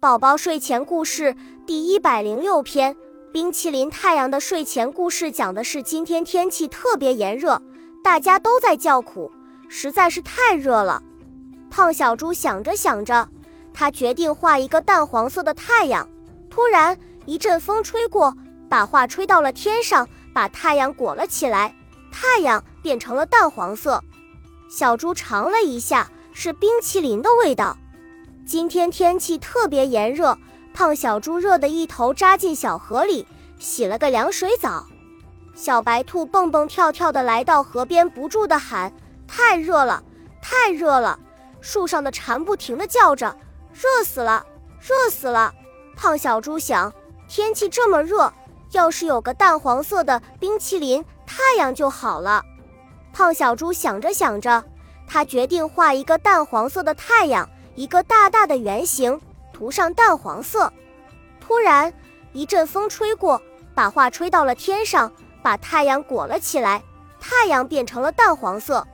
宝宝睡前故事第一百零六篇：冰淇淋太阳的睡前故事讲的是今天天气特别炎热，大家都在叫苦，实在是太热了。胖小猪想着想着，他决定画一个淡黄色的太阳。突然一阵风吹过，把画吹到了天上，把太阳裹了起来，太阳变成了淡黄色。小猪尝了一下，是冰淇淋的味道。今天天气特别炎热，胖小猪热得一头扎进小河里，洗了个凉水澡。小白兔蹦蹦跳跳地来到河边，不住地喊：“太热了，太热了！”树上的蝉不停地叫着：“热死了，热死了！”胖小猪想：天气这么热，要是有个淡黄色的冰淇淋太阳就好了。胖小猪想着想着，他决定画一个淡黄色的太阳。一个大大的圆形，涂上淡黄色。突然，一阵风吹过，把画吹到了天上，把太阳裹了起来。太阳变成了淡黄色。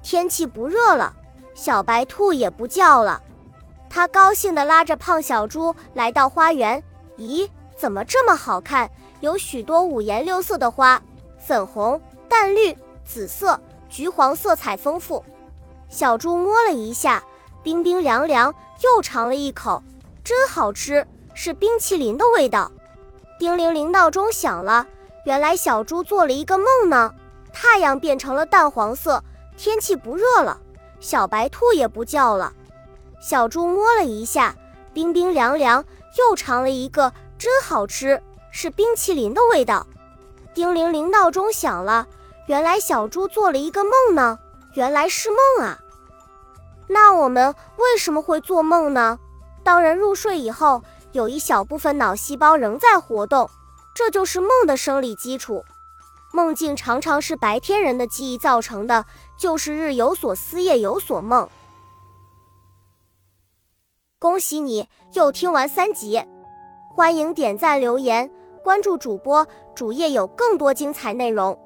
天气不热了，小白兔也不叫了。它高兴地拉着胖小猪来到花园。咦，怎么这么好看？有许多五颜六色的花，粉红、淡绿、紫色、橘黄，色彩丰富。小猪摸了一下。冰冰凉凉，又尝了一口，真好吃，是冰淇淋的味道。叮铃铃，闹钟响了。原来小猪做了一个梦呢。太阳变成了淡黄色，天气不热了，小白兔也不叫了。小猪摸了一下，冰冰凉凉，又尝了一个，真好吃，是冰淇淋的味道。叮铃铃，闹钟响了。原来小猪做了一个梦呢。原来是梦啊。那我们为什么会做梦呢？当人入睡以后，有一小部分脑细胞仍在活动，这就是梦的生理基础。梦境常常是白天人的记忆造成的，就是日有所思，夜有所梦。恭喜你又听完三集，欢迎点赞、留言、关注主播，主页有更多精彩内容。